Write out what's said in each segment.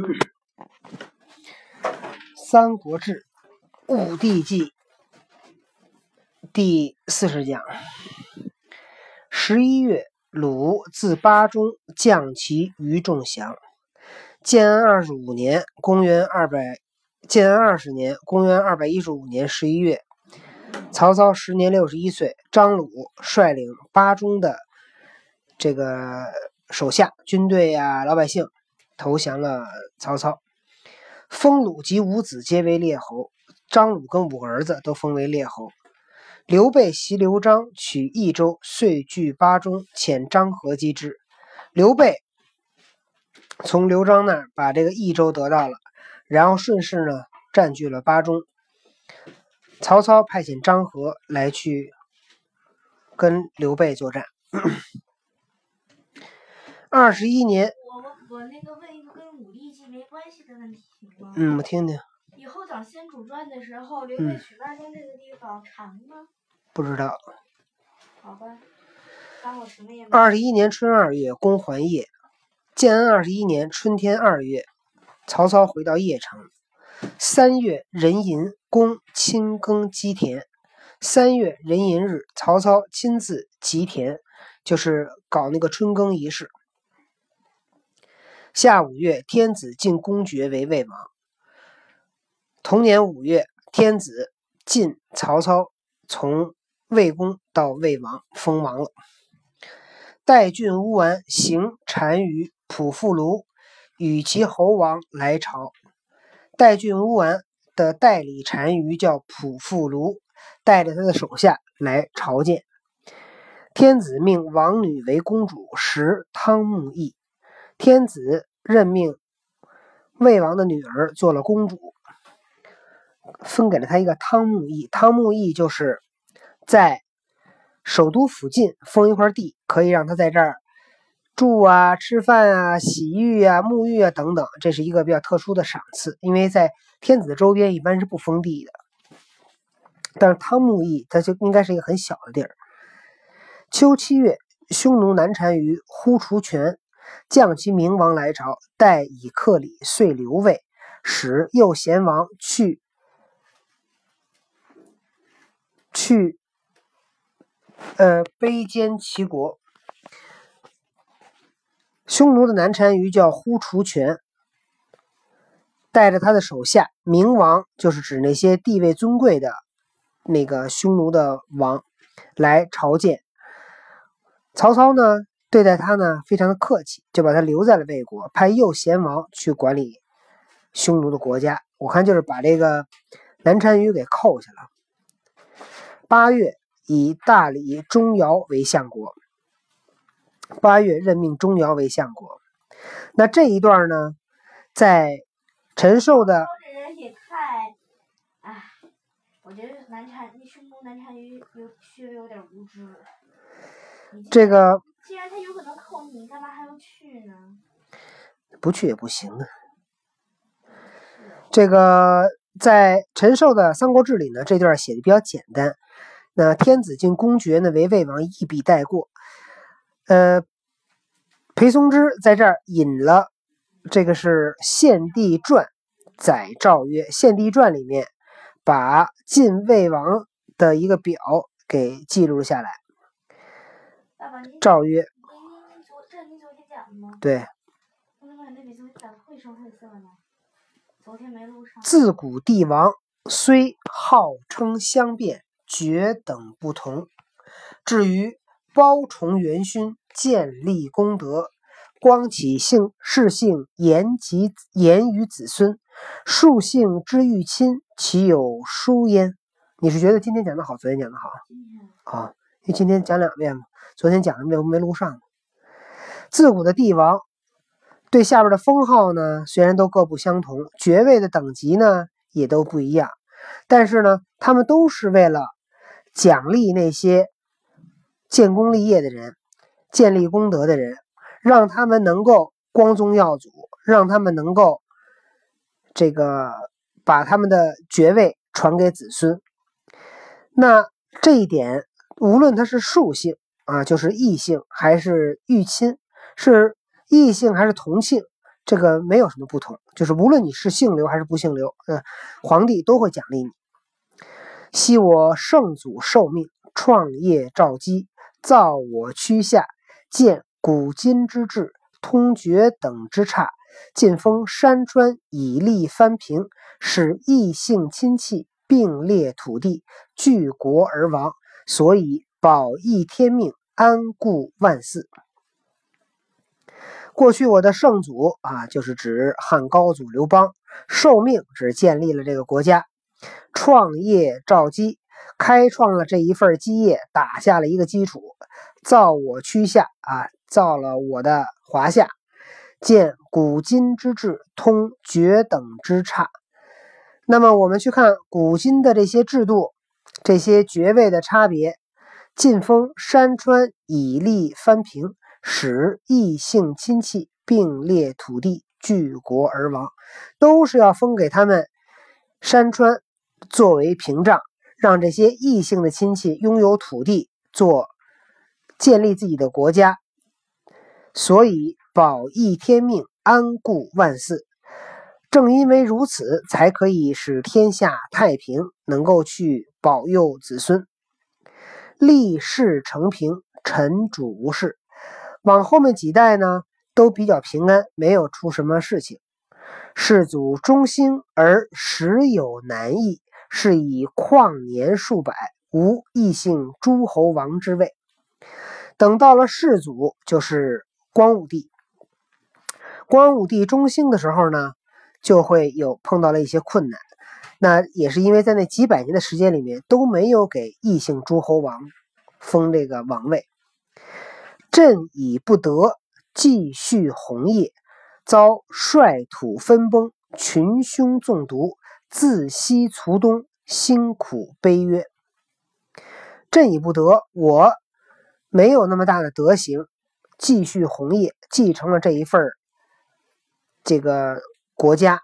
《三国志·武帝纪》第四十讲：十一月，鲁自巴中降骑于仲祥。建安二十五年（公元二百）建安二十年（公元二百一十五年）十一月，曹操时年六十一岁，张鲁率领巴中的这个手下、军队呀、老百姓投降了曹操。封鲁及五子皆为列侯，张鲁跟五个儿子都封为列侯。刘备袭刘璋，取益州，遂据巴中，遣张合击之。刘备从刘璋那儿把这个益州得到了，然后顺势呢占据了巴中。曹操派遣张合来去跟刘备作战。二十一年，我我那个问一个跟武力计没关系的问题行吗？嗯，我听听，以后讲《先主传》的时候，刘备取巴中这个地方长吗？不知道。好吧。二十一年春二月，公还邺。建安二十一年春天二月，曹操回到邺城。三月壬寅，公亲耕基田。三月壬寅日，曹操亲自吉田，就是搞那个春耕仪式。下五月，天子进公爵为魏王。同年五月，天子晋曹操从魏公到魏王，封王了。代郡乌丸行单于普富卢，与其侯王来朝。代郡乌丸的代理单于叫普富卢，带着他的手下来朝见。天子命王女为公主，时汤沐邑。天子任命魏王的女儿做了公主，分给了他一个汤沐邑。汤沐邑就是在首都附近封一块地，可以让他在这儿住啊、吃饭啊、洗浴啊、沐浴啊等等。这是一个比较特殊的赏赐，因为在天子的周边一般是不封地的。但是汤沐邑它就应该是一个很小的地儿。秋七月，匈奴南单于呼除权降其明王来朝，待以克礼，遂留魏，使右贤王去去呃卑兼齐国。匈奴的南单于叫呼除权，带着他的手下明王，就是指那些地位尊贵的那个匈奴的王来朝见。曹操呢，对待他呢非常的客气，就把他留在了魏国，派右贤王去管理匈奴的国家。我看就是把这个南单于给扣下了。八月，以大理钟繇为相国。八月任命钟繇为相国。那这一段呢，在陈寿的这人也太，唉，我觉得南单那匈奴南单于有稍微有点无知。这个既然他有可能扣你，你干嘛还要去呢？不去也不行啊。这个在陈寿的《三国志》里呢，这段写的比较简单。那天子进公爵呢为魏王，一笔带过。呃，裴松之在这儿引了这个是《献帝传》，载诏曰，《献帝传》里面把晋魏王的一个表给记录下来。爸爸，你诏曰？对。自古帝王虽号称相变，绝等不同。至于包崇元勋，建立功德，光启姓世姓，言及言于子孙，庶姓之欲亲，岂有殊焉？你是觉得今天讲的好，昨天讲的好啊？因为今天讲两遍嘛，昨天讲的没没录上。自古的帝王对下边的封号呢，虽然都各不相同，爵位的等级呢也都不一样，但是呢，他们都是为了奖励那些建功立业的人、建立功德的人，让他们能够光宗耀祖，让他们能够这个把他们的爵位传给子孙。那这一点，无论他是庶姓啊，就是异姓，还是御亲，是异姓还是同姓，这个没有什么不同，就是无论你是姓刘还是不姓刘，嗯，皇帝都会奖励你。昔我圣祖受命，创业肇基，造我区下，建古今之治，通厥等之差，尽封山川，以利藩平，使异姓亲戚并列土地，据国而亡，所以保义天命，安固万祀。过去我的圣祖啊，就是指汉高祖刘邦，受命只建立了这个国家。创业肇基，开创了这一份基业，打下了一个基础，造我区下啊，造了我的华夏，建古今之治，通绝等之差。那么我们去看古今的这些制度，这些爵位的差别，晋封山川，以利藩平，使异姓亲戚并列土地，据国而亡，都是要封给他们山川。作为屏障，让这些异姓的亲戚拥有土地，做建立自己的国家，所以保义天命，安固万世。正因为如此，才可以使天下太平，能够去保佑子孙，立世成平，臣主无事。往后面几代呢，都比较平安，没有出什么事情。世祖中兴而时有难易。是以旷年数百，无异姓诸侯王之位。等到了世祖，就是光武帝。光武帝中兴的时候呢，就会有碰到了一些困难。那也是因为在那几百年的时间里面，都没有给异姓诸侯王封这个王位。朕已不得继续宏业，遭率土分崩，群凶纵毒。自西卒东，辛苦悲曰：“朕已不得，我没有那么大的德行，继续宏业，继承了这一份这个国家，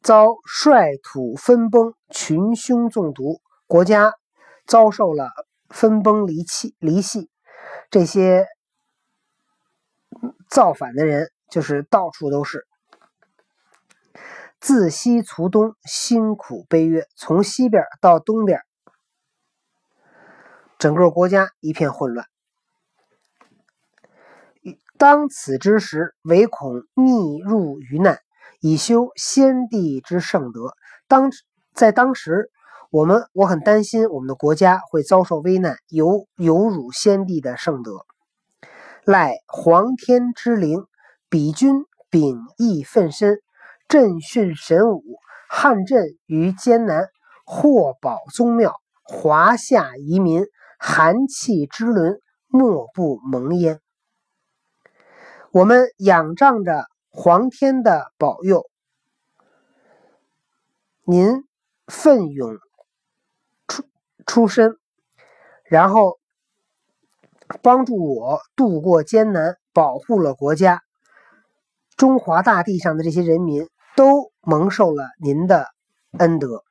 遭率土分崩，群凶纵毒，国家遭受了分崩离弃、离析，这些造反的人就是到处都是。”自西卒东，辛苦悲曰：“从西边到东边，整个国家一片混乱。当此之时，唯恐逆入于难，以修先帝之圣德。当在当时，我们我很担心我们的国家会遭受危难，有有辱先帝的圣德。赖皇天之灵，比君秉义奋身。”震训神武，汉震于艰难，获保宗庙，华夏移民，寒气之轮，莫不蒙焉。我们仰仗着皇天的保佑，您奋勇出出身，然后帮助我度过艰难，保护了国家，中华大地上的这些人民。都蒙受了您的恩德。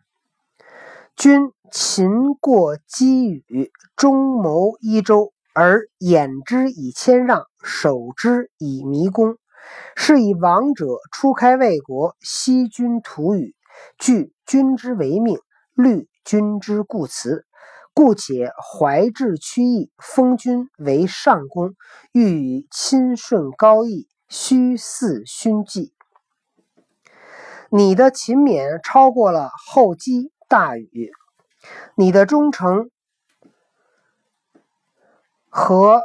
君勤过积雨，中谋一州，而掩之以谦让，守之以弥恭，是以王者初开魏国，息君土语，据君之为命，虑君之故辞，故且怀志屈意，封君为上公，欲与亲顺高义，虚似勋绩。你的勤勉超过了后积大禹，你的忠诚和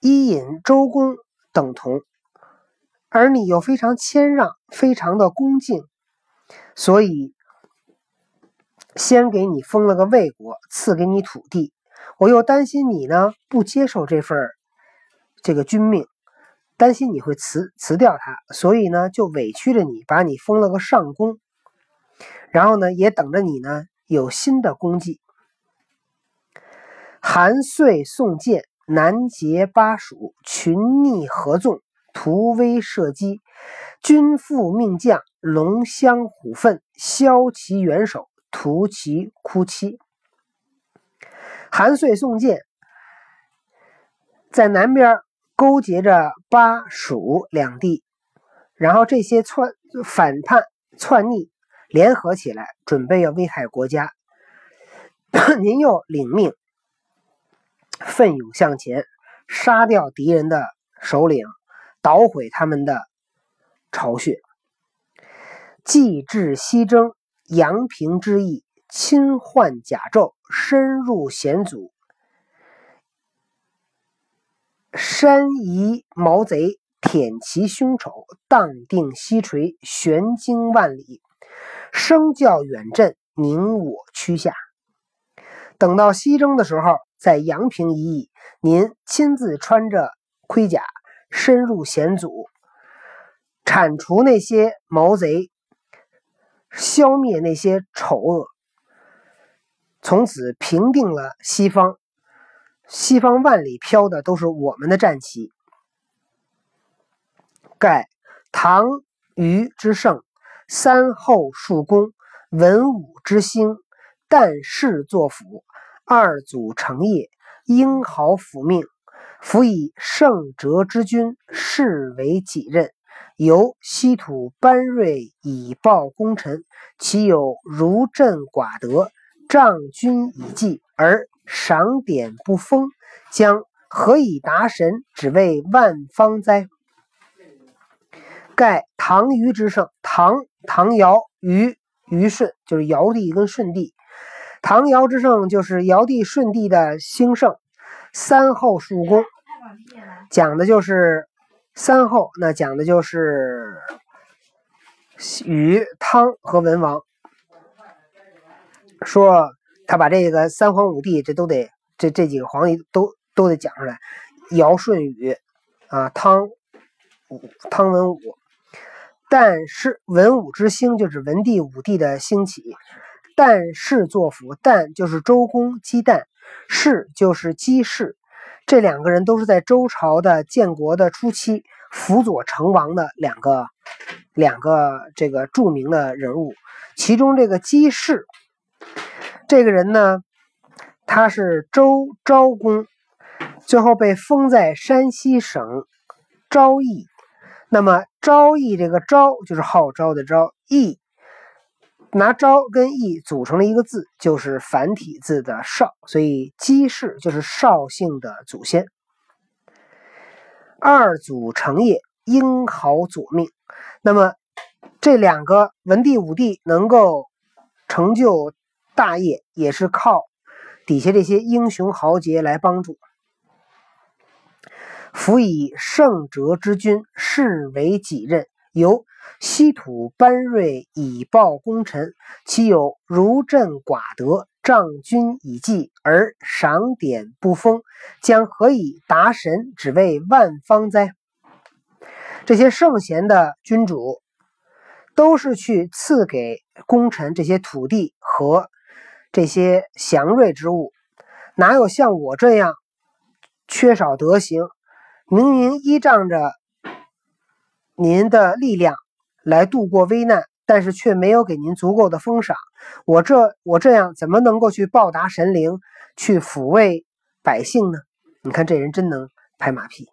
伊尹、周公等同，而你又非常谦让，非常的恭敬，所以先给你封了个魏国，赐给你土地。我又担心你呢不接受这份这个君命。担心你会辞辞掉他，所以呢就委屈着你，把你封了个上公，然后呢也等着你呢有新的功绩。韩遂宋建，南结巴蜀，群逆合纵，图威射击，君父命将，龙骧虎奋，骁其元首，屠其哭妻。韩遂宋建在南边。勾结着巴蜀两地，然后这些篡反叛篡逆联合起来，准备要危害国家。您又领命，奋勇向前，杀掉敌人的首领，捣毁他们的巢穴。既至西征，阳平之役，侵换甲胄，深入险阻，山夷毛贼，舔其凶丑，荡定西垂，悬经万里，声叫远震，宁我趋下。等到西征的时候，在阳平一役，您亲自穿着盔甲，深入险阻，铲除那些毛贼，消灭那些丑恶，从此平定了西方。西方万里飘的都是我们的战旗。盖唐虞之盛，三后数功，文武之兴，旦氏作辅。二祖成业，英豪辅命，辅以圣哲之君，视为己任。由西土班锐以报功臣，其有如朕寡德，仗君以计而赏典不封，将何以达神，只为万方哉？盖唐虞之盛，唐唐尧虞虞舜，就是尧帝跟舜帝。唐尧之盛就是尧帝、舜帝的兴盛，三后数功，讲的就是三后，那讲的就是禹、汤和文王。说他把这个三皇五帝，这都得这这几个皇帝都都得讲出来，尧、舜、禹啊，汤汤文武，但是文武之兴，就是文帝、武帝的兴起。旦氏作辅，旦就是周公姬旦，氏就是姬氏，这两个人都是在周朝的建国的初期辅佐成王的两个两个这个著名的人物。其中这个姬氏这个人呢，他是周昭公，最后被封在山西省昭邑。那么昭邑这个昭就是号召的昭，邑。拿昭跟义组成了一个字，就是繁体字的绍，所以姬氏就是绍姓的祖先。二祖成业，英豪佐命。那么这两个文帝、武帝能够成就大业，也是靠底下这些英雄豪杰来帮助。辅以圣哲之君，是为己任，由。西土班锐以报功臣，其有如朕寡德，仗君以计而赏典不封，将何以达神，只为万方哉？这些圣贤的君主，都是去赐给功臣这些土地和这些祥瑞之物，哪有像我这样缺少德行，明明依仗着您的力量。来度过危难，但是却没有给您足够的封赏。我这我这样怎么能够去报答神灵，去抚慰百姓呢？你看这人真能拍马屁。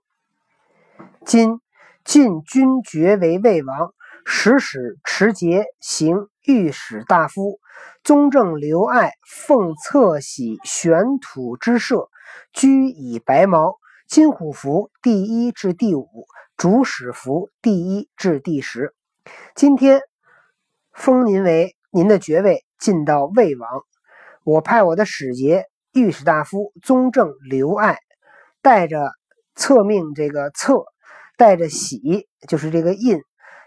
今晋君爵为魏王，使使持节行御史大夫，宗正刘爱奉侧玺玄土之社，居以白毛金虎符第一至第五，主使符第一至第十。今天封您为您的爵位，晋到魏王。我派我的使节御史大夫宗正刘爱，带着册命这个册，带着玺，就是这个印，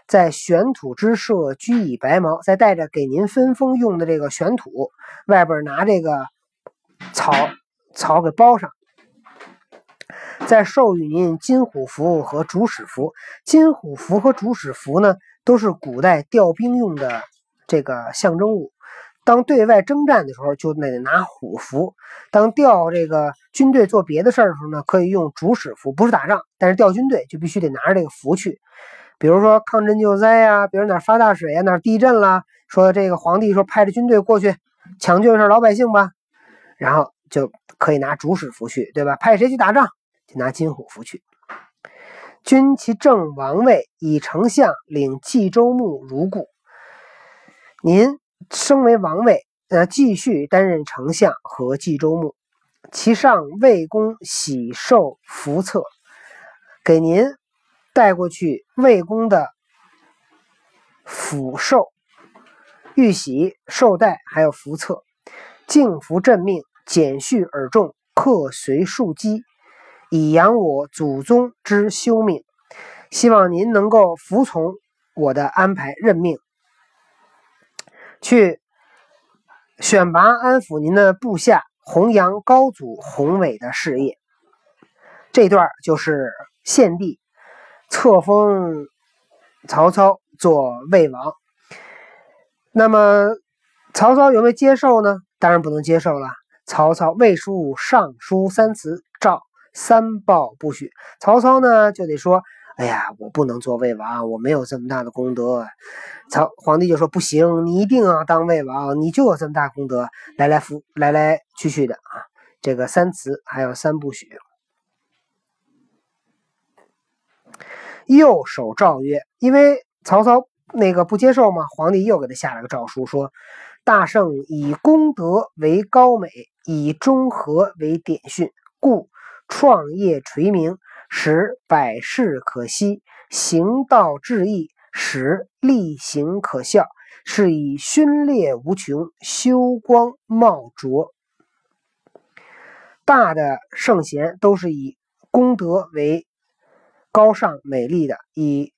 在玄土之社居以白毛，再带着给您分封用的这个玄土，外边拿这个草草给包上，在授予您金虎符和主使符。金虎符和主使符呢？都是古代调兵用的这个象征物。当对外征战的时候，就得拿虎符；当调这个军队做别的事儿的时候呢，可以用主使符。不是打仗，但是调军队就必须得拿着这个符去。比如说抗震救灾呀，比如哪发大水呀，哪地震了，说这个皇帝说派着军队过去抢救一下老百姓吧，然后就可以拿主使符去，对吧？派谁去打仗，就拿金虎符去。君其正王位，以丞相领冀州牧如故。您升为王位，呃，继续担任丞相和冀州牧。其上魏公喜受福册，给您带过去魏公的福寿、玉玺、绶带，还有福册。敬服朕命，简序而重，刻随庶基，以扬我祖宗之修命。希望您能够服从我的安排任命。去选拔安抚您的部下，弘扬高祖宏伟的事业。这段就是献帝册封曹操做魏王。那么曹操有没有接受呢？当然不能接受了。曹操魏书尚书三辞，诏三报不许。曹操呢就得说。哎呀，我不能做魏王，我没有这么大的功德。曹皇帝就说：“不行，你一定要当魏王，你就有这么大功德。”来来复来来去去的啊，这个三辞还有三不许。右手诏曰：“因为曹操那个不接受嘛，皇帝又给他下了个诏书，说：大圣以功德为高美，以中和为典训，故创业垂名。”使百事可息，行道致义，使力行可效，是以勋烈无穷，修光茂卓。大的圣贤都是以功德为高尚美丽的，以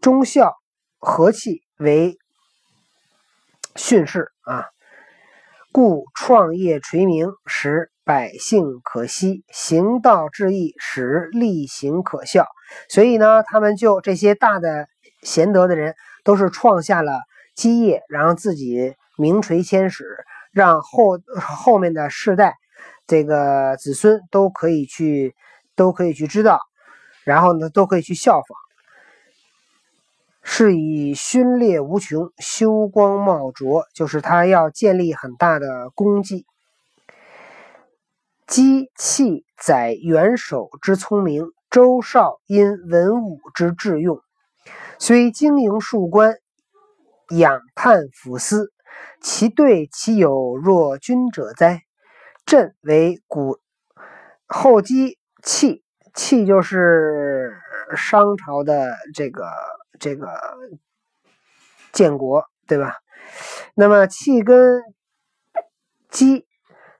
忠孝和气为训示啊，故创业垂名，使。百姓可惜，行道致义，使力行可笑。所以呢，他们就这些大的贤德的人，都是创下了基业，然后自己名垂千史，让后后面的世代，这个子孙都可以去，都可以去知道，然后呢，都可以去效仿。是以勋烈无穷，修光茂卓，就是他要建立很大的功绩。姬器载元首之聪明，周少因文武之智用，虽经营数官，仰叹抚思，其对其有若君者哉？朕为古后姬器，器就是商朝的这个这个建国，对吧？那么气跟姬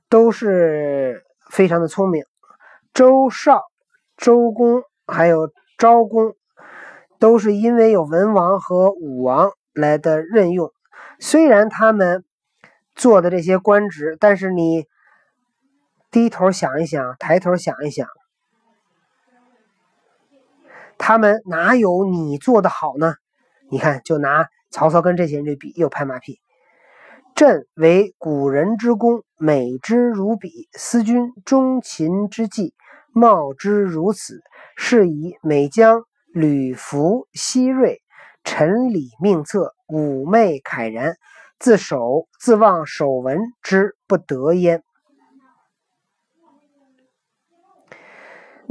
都是。非常的聪明，周少、周公还有昭公，都是因为有文王和武王来的任用。虽然他们做的这些官职，但是你低头想一想，抬头想一想，他们哪有你做的好呢？你看，就拿曹操跟这些人去比，又拍马屁。朕为古人之功，美之如彼。思君忠勤之计，貌之如此，是以美将吕服西瑞，臣礼命策，妩媚慨然，自守自忘守文之不得焉。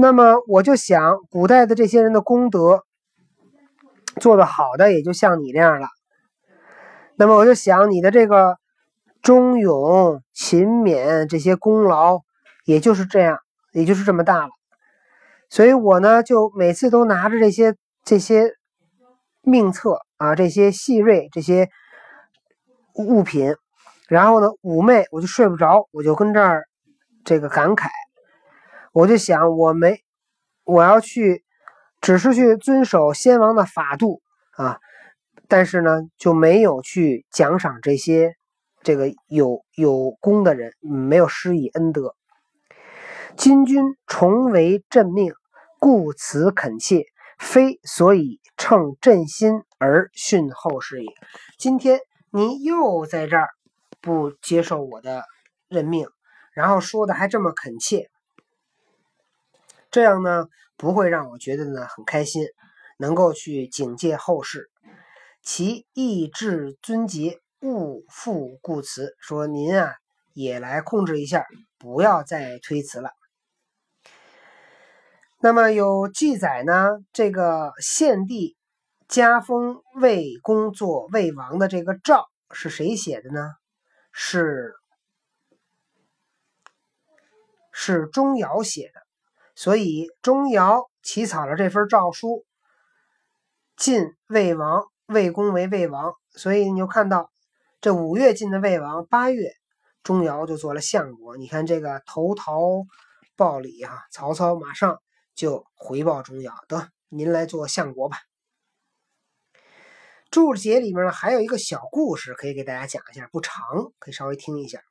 那么我就想，古代的这些人的功德做得好的，也就像你这样了。那么我就想，你的这个忠勇勤勉这些功劳，也就是这样，也就是这么大了。所以我呢，就每次都拿着这些这些命册啊，这些细锐这些物品，然后呢，妩媚，我就睡不着，我就跟这儿这个感慨，我就想，我没我要去，只是去遵守先王的法度啊。但是呢，就没有去奖赏这些这个有有功的人，没有施以恩德。金军重为朕命，故此恳切，非所以称朕心而训后世也。今天您又在这儿不接受我的任命，然后说的还这么恳切，这样呢不会让我觉得呢很开心，能够去警戒后世。其意志尊节，勿复故辞。说您啊，也来控制一下，不要再推辞了。那么有记载呢，这个献帝加封魏公做魏王的这个诏是谁写的呢？是是钟繇写的，所以钟繇起草了这份诏书，晋魏王，魏公为魏王，所以你就看到这五月晋的魏王，八月钟繇就做了相国。你看这个投桃报李哈，曹操马上就回报钟繇，得您来做相国吧。注解里面呢还有一个小故事可以给大家讲一下，不长，可以稍微听一下。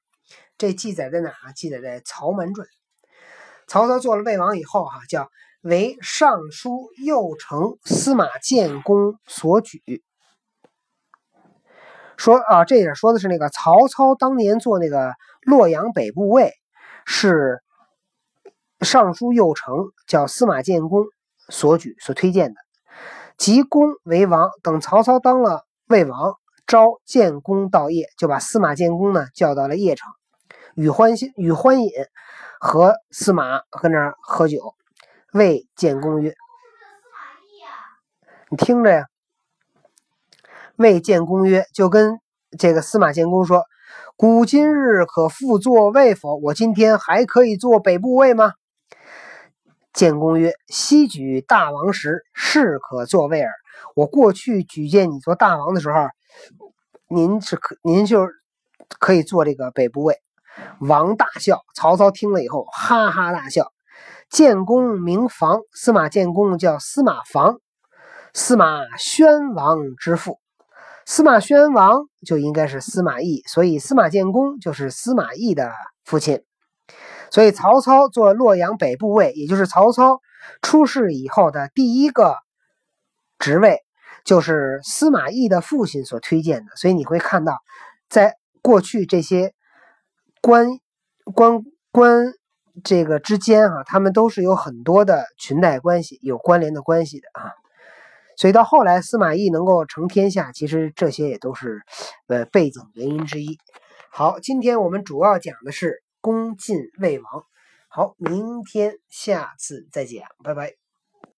这记载在哪啊？记载在《曹瞒传》。曹操做了魏王以后，哈，叫为尚书右丞司马建公所举。说啊，这也说的是那个曹操当年做那个洛阳北部尉，是尚书右丞，叫司马建公所举所推荐的。即公为王，等曹操当了魏王，召建公到邺，就把司马建公呢叫到了邺城，与欢心与欢饮，和司马搁那儿喝酒。谓建公曰：“你听着呀。”谓建公曰：“就跟这个司马建公说，古今日可复作魏否？我今天还可以做北部魏吗？”建公曰：“昔举大王时，是可作魏耳。我过去举荐你做大王的时候，您是可，您就可以做这个北部魏。”王大笑。曹操听了以后，哈哈大笑。建功名房，司马建功叫司马房，司马宣王之父。司马宣王就应该是司马懿，所以司马建功就是司马懿的父亲。所以曹操做洛阳北部尉，也就是曹操出世以后的第一个职位，就是司马懿的父亲所推荐的。所以你会看到，在过去这些官官官这个之间啊，他们都是有很多的裙带关系、有关联的关系的啊。所以到后来司马懿能够成天下，其实这些也都是呃背景原因之一。好，今天我们主要讲的是。恭晋魏王，好，明天下次再讲，拜拜。